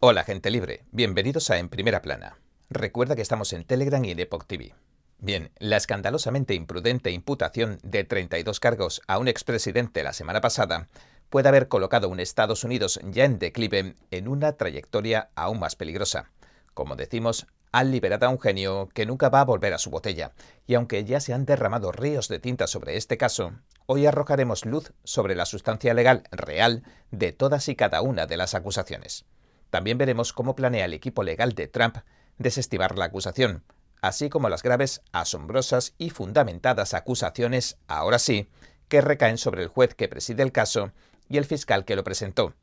Hola gente libre, bienvenidos a En Primera Plana. Recuerda que estamos en Telegram y en Epoch TV. Bien, la escandalosamente imprudente imputación de 32 cargos a un expresidente la semana pasada puede haber colocado a un Estados Unidos ya en declive en una trayectoria aún más peligrosa. Como decimos, han liberado a un genio que nunca va a volver a su botella, y aunque ya se han derramado ríos de tinta sobre este caso, hoy arrojaremos luz sobre la sustancia legal real de todas y cada una de las acusaciones. También veremos cómo planea el equipo legal de Trump desestimar la acusación, así como las graves, asombrosas y fundamentadas acusaciones, ahora sí, que recaen sobre el juez que preside el caso y el fiscal que lo presentó.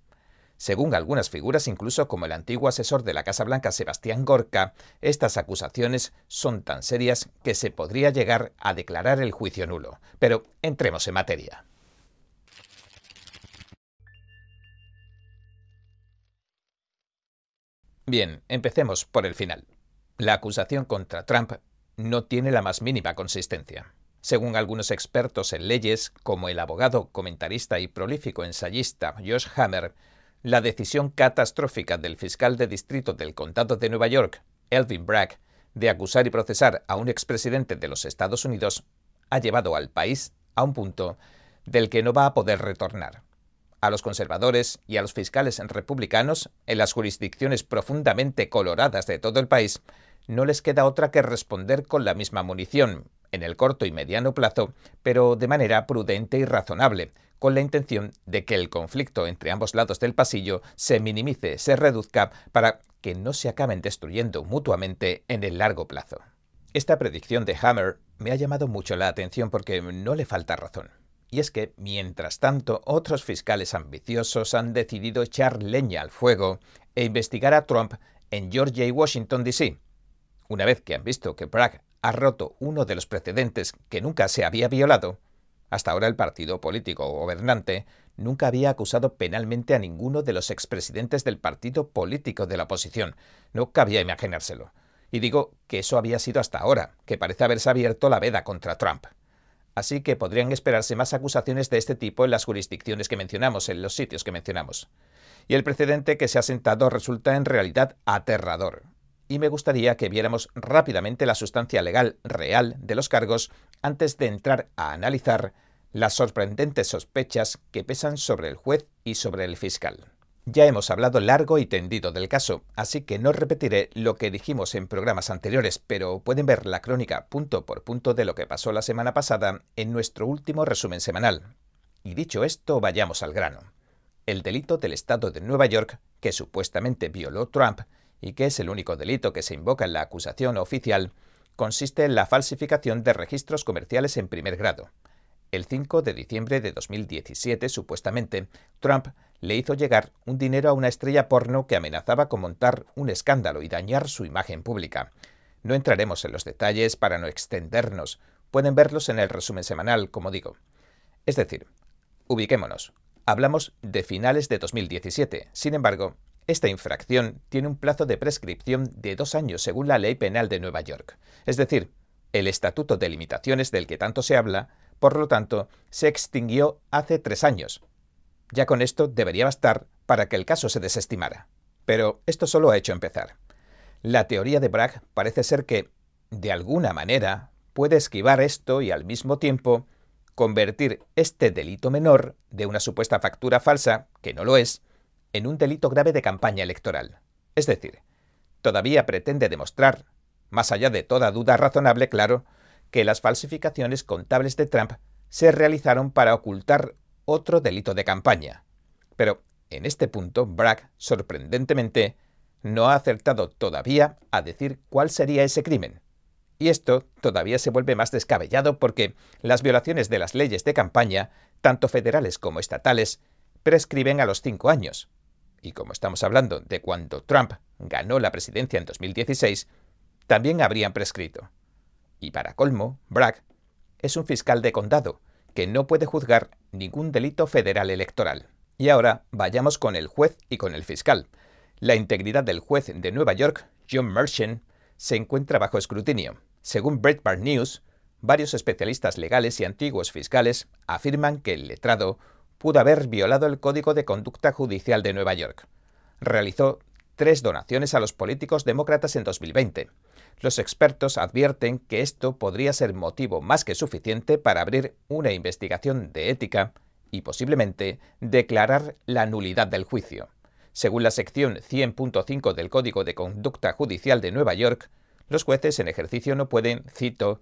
Según algunas figuras, incluso como el antiguo asesor de la Casa Blanca Sebastián Gorka, estas acusaciones son tan serias que se podría llegar a declarar el juicio nulo. Pero entremos en materia. Bien, empecemos por el final. La acusación contra Trump no tiene la más mínima consistencia. Según algunos expertos en leyes, como el abogado, comentarista y prolífico ensayista Josh Hammer, la decisión catastrófica del fiscal de distrito del condado de Nueva York, Elvin Bragg, de acusar y procesar a un expresidente de los Estados Unidos ha llevado al país a un punto del que no va a poder retornar a los conservadores y a los fiscales republicanos en las jurisdicciones profundamente coloradas de todo el país, no les queda otra que responder con la misma munición, en el corto y mediano plazo, pero de manera prudente y razonable, con la intención de que el conflicto entre ambos lados del pasillo se minimice, se reduzca, para que no se acaben destruyendo mutuamente en el largo plazo. Esta predicción de Hammer me ha llamado mucho la atención porque no le falta razón. Y es que, mientras tanto, otros fiscales ambiciosos han decidido echar leña al fuego e investigar a Trump en Georgia y Washington, D.C. Una vez que han visto que Bragg ha roto uno de los precedentes que nunca se había violado, hasta ahora el partido político gobernante nunca había acusado penalmente a ninguno de los expresidentes del partido político de la oposición. No cabía imaginárselo. Y digo que eso había sido hasta ahora, que parece haberse abierto la veda contra Trump así que podrían esperarse más acusaciones de este tipo en las jurisdicciones que mencionamos, en los sitios que mencionamos. Y el precedente que se ha sentado resulta en realidad aterrador. Y me gustaría que viéramos rápidamente la sustancia legal real de los cargos antes de entrar a analizar las sorprendentes sospechas que pesan sobre el juez y sobre el fiscal. Ya hemos hablado largo y tendido del caso, así que no repetiré lo que dijimos en programas anteriores, pero pueden ver la crónica punto por punto de lo que pasó la semana pasada en nuestro último resumen semanal. Y dicho esto, vayamos al grano. El delito del Estado de Nueva York, que supuestamente violó Trump, y que es el único delito que se invoca en la acusación oficial, consiste en la falsificación de registros comerciales en primer grado. El 5 de diciembre de 2017, supuestamente, Trump le hizo llegar un dinero a una estrella porno que amenazaba con montar un escándalo y dañar su imagen pública. No entraremos en los detalles para no extendernos. Pueden verlos en el resumen semanal, como digo. Es decir, ubiquémonos. Hablamos de finales de 2017. Sin embargo, esta infracción tiene un plazo de prescripción de dos años según la ley penal de Nueva York. Es decir, el Estatuto de Limitaciones del que tanto se habla por lo tanto, se extinguió hace tres años. Ya con esto debería bastar para que el caso se desestimara. Pero esto solo ha hecho empezar. La teoría de Bragg parece ser que, de alguna manera, puede esquivar esto y al mismo tiempo convertir este delito menor de una supuesta factura falsa, que no lo es, en un delito grave de campaña electoral. Es decir, todavía pretende demostrar, más allá de toda duda razonable, claro, que las falsificaciones contables de Trump se realizaron para ocultar otro delito de campaña. Pero en este punto, Bragg, sorprendentemente, no ha acertado todavía a decir cuál sería ese crimen. Y esto todavía se vuelve más descabellado porque las violaciones de las leyes de campaña, tanto federales como estatales, prescriben a los cinco años. Y como estamos hablando de cuando Trump ganó la presidencia en 2016, también habrían prescrito. Y para colmo, Bragg es un fiscal de condado que no puede juzgar ningún delito federal electoral. Y ahora vayamos con el juez y con el fiscal. La integridad del juez de Nueva York, John Merchant, se encuentra bajo escrutinio. Según Breitbart News, varios especialistas legales y antiguos fiscales afirman que el letrado pudo haber violado el Código de Conducta Judicial de Nueva York. Realizó tres donaciones a los políticos demócratas en 2020. Los expertos advierten que esto podría ser motivo más que suficiente para abrir una investigación de ética y posiblemente declarar la nulidad del juicio. Según la sección 100.5 del Código de Conducta Judicial de Nueva York, los jueces en ejercicio no pueden, cito,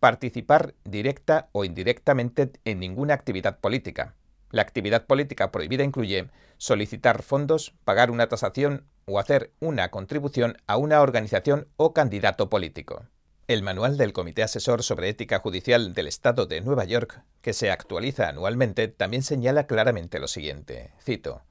participar directa o indirectamente en ninguna actividad política. La actividad política prohibida incluye solicitar fondos, pagar una tasación o hacer una contribución a una organización o candidato político. El manual del Comité Asesor sobre Ética Judicial del Estado de Nueva York, que se actualiza anualmente, también señala claramente lo siguiente. Cito.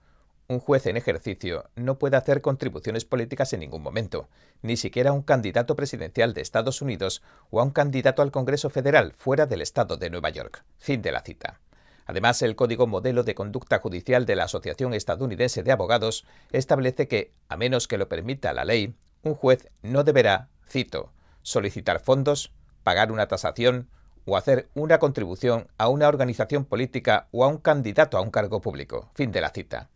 Un juez en ejercicio no puede hacer contribuciones políticas en ningún momento, ni siquiera a un candidato presidencial de Estados Unidos o a un candidato al Congreso Federal fuera del Estado de Nueva York. Fin de la cita. Además, el Código Modelo de Conducta Judicial de la Asociación Estadounidense de Abogados establece que, a menos que lo permita la ley, un juez no deberá, cito, solicitar fondos, pagar una tasación o hacer una contribución a una organización política o a un candidato a un cargo público. Fin de la cita.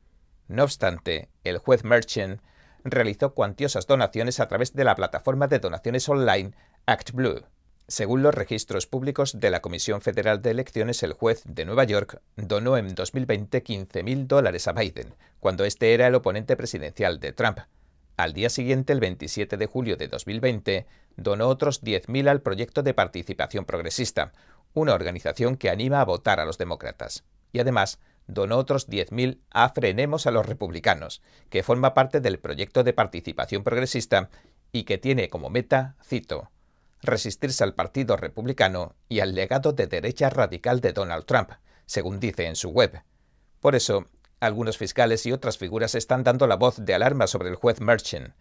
No obstante, el juez Merchant realizó cuantiosas donaciones a través de la plataforma de donaciones online ActBlue. Según los registros públicos de la Comisión Federal de Elecciones, el juez de Nueva York donó en 2020 15.000 dólares a Biden, cuando este era el oponente presidencial de Trump. Al día siguiente, el 27 de julio de 2020, donó otros 10.000 al Proyecto de Participación Progresista, una organización que anima a votar a los demócratas. Y además, donó otros 10.000 a Frenemos a los Republicanos, que forma parte del proyecto de participación progresista y que tiene como meta, cito, resistirse al Partido Republicano y al legado de derecha radical de Donald Trump, según dice en su web. Por eso, algunos fiscales y otras figuras están dando la voz de alarma sobre el juez Merchant.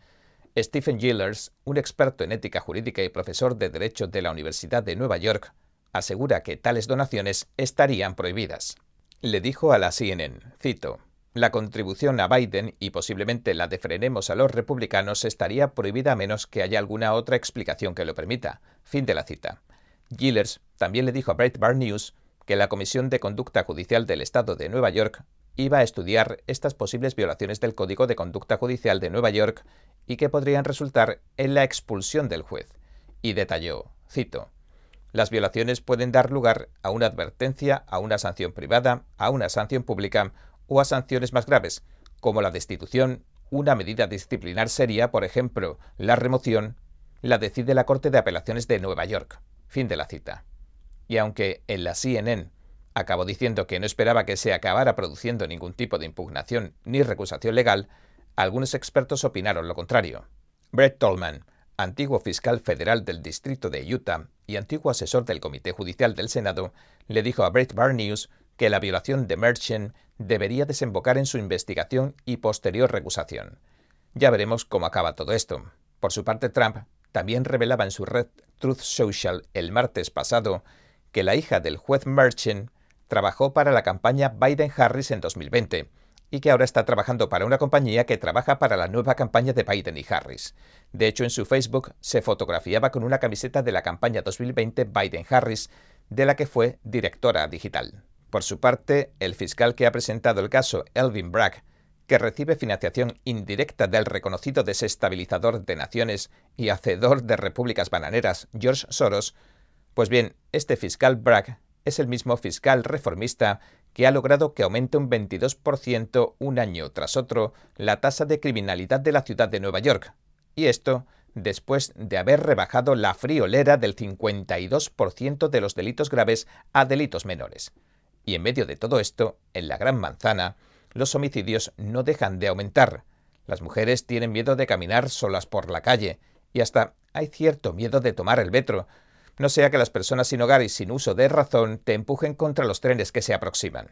Stephen Gillers, un experto en ética jurídica y profesor de Derecho de la Universidad de Nueva York, asegura que tales donaciones estarían prohibidas le dijo a la CNN, cito, la contribución a Biden y posiblemente la de frenemos a los republicanos estaría prohibida a menos que haya alguna otra explicación que lo permita. Fin de la cita. Gillers también le dijo a Breitbart News que la Comisión de Conducta Judicial del Estado de Nueva York iba a estudiar estas posibles violaciones del Código de Conducta Judicial de Nueva York y que podrían resultar en la expulsión del juez. Y detalló, cito, las violaciones pueden dar lugar a una advertencia, a una sanción privada, a una sanción pública o a sanciones más graves, como la destitución, una medida disciplinar seria, por ejemplo, la remoción, la decide la Corte de Apelaciones de Nueva York. Fin de la cita. Y aunque en la CNN acabó diciendo que no esperaba que se acabara produciendo ningún tipo de impugnación ni recusación legal, algunos expertos opinaron lo contrario. Brett Tolman, antiguo fiscal federal del Distrito de Utah y antiguo asesor del Comité Judicial del Senado, le dijo a Breitbart News que la violación de Merchant debería desembocar en su investigación y posterior recusación. Ya veremos cómo acaba todo esto. Por su parte, Trump también revelaba en su red Truth Social el martes pasado que la hija del juez Merchant trabajó para la campaña Biden-Harris en 2020 y que ahora está trabajando para una compañía que trabaja para la nueva campaña de Biden y Harris. De hecho, en su Facebook se fotografiaba con una camiseta de la campaña 2020 Biden-Harris, de la que fue directora digital. Por su parte, el fiscal que ha presentado el caso, Elvin Bragg, que recibe financiación indirecta del reconocido desestabilizador de naciones y hacedor de repúblicas bananeras, George Soros, pues bien, este fiscal Bragg es el mismo fiscal reformista que ha logrado que aumente un 22% un año tras otro la tasa de criminalidad de la ciudad de Nueva York. Y esto después de haber rebajado la friolera del 52% de los delitos graves a delitos menores. Y en medio de todo esto, en la Gran Manzana, los homicidios no dejan de aumentar. Las mujeres tienen miedo de caminar solas por la calle, y hasta hay cierto miedo de tomar el metro, no sea que las personas sin hogar y sin uso de razón te empujen contra los trenes que se aproximan.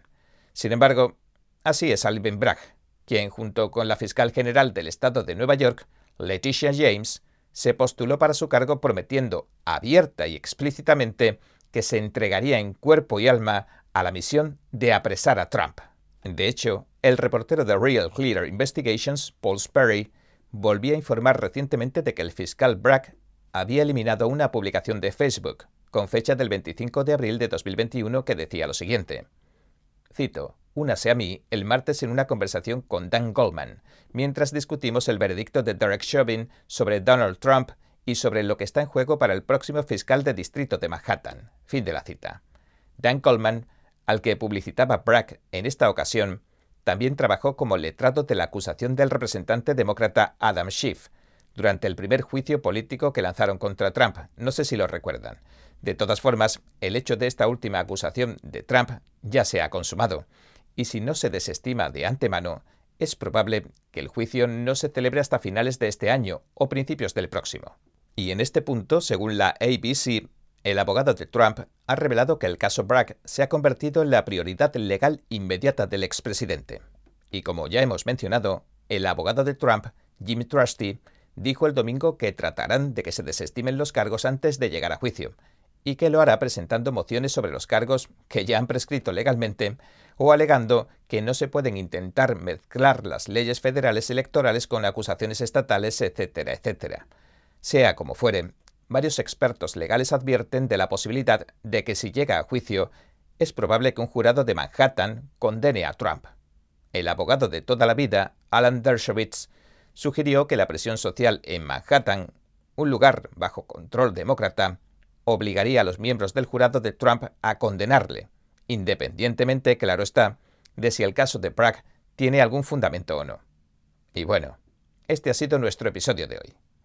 Sin embargo, así es Alvin Bragg, quien junto con la fiscal general del estado de Nueva York, Leticia James, se postuló para su cargo prometiendo abierta y explícitamente que se entregaría en cuerpo y alma a la misión de apresar a Trump. De hecho, el reportero de Real Clear Investigations, Paul Sperry, volvió a informar recientemente de que el fiscal Bragg había eliminado una publicación de Facebook con fecha del 25 de abril de 2021 que decía lo siguiente. cito, Únase a mí el martes en una conversación con Dan Goldman, mientras discutimos el veredicto de Derek Chauvin sobre Donald Trump y sobre lo que está en juego para el próximo fiscal de distrito de Manhattan. Fin de la cita. Dan Goldman, al que publicitaba Bragg en esta ocasión, también trabajó como letrado de la acusación del representante demócrata Adam Schiff durante el primer juicio político que lanzaron contra Trump. No sé si lo recuerdan. De todas formas, el hecho de esta última acusación de Trump ya se ha consumado y si no se desestima de antemano, es probable que el juicio no se celebre hasta finales de este año o principios del próximo. Y en este punto, según la ABC, el abogado de Trump ha revelado que el caso Bragg se ha convertido en la prioridad legal inmediata del expresidente. Y como ya hemos mencionado, el abogado de Trump, Jim Trusty, dijo el domingo que tratarán de que se desestimen los cargos antes de llegar a juicio, y que lo hará presentando mociones sobre los cargos que ya han prescrito legalmente o alegando que no se pueden intentar mezclar las leyes federales electorales con acusaciones estatales, etcétera, etcétera. Sea como fuere, varios expertos legales advierten de la posibilidad de que si llega a juicio, es probable que un jurado de Manhattan condene a Trump. El abogado de toda la vida, Alan Dershowitz, sugirió que la presión social en Manhattan, un lugar bajo control demócrata, obligaría a los miembros del jurado de Trump a condenarle, independientemente, claro está, de si el caso de Bragg tiene algún fundamento o no. Y bueno, este ha sido nuestro episodio de hoy.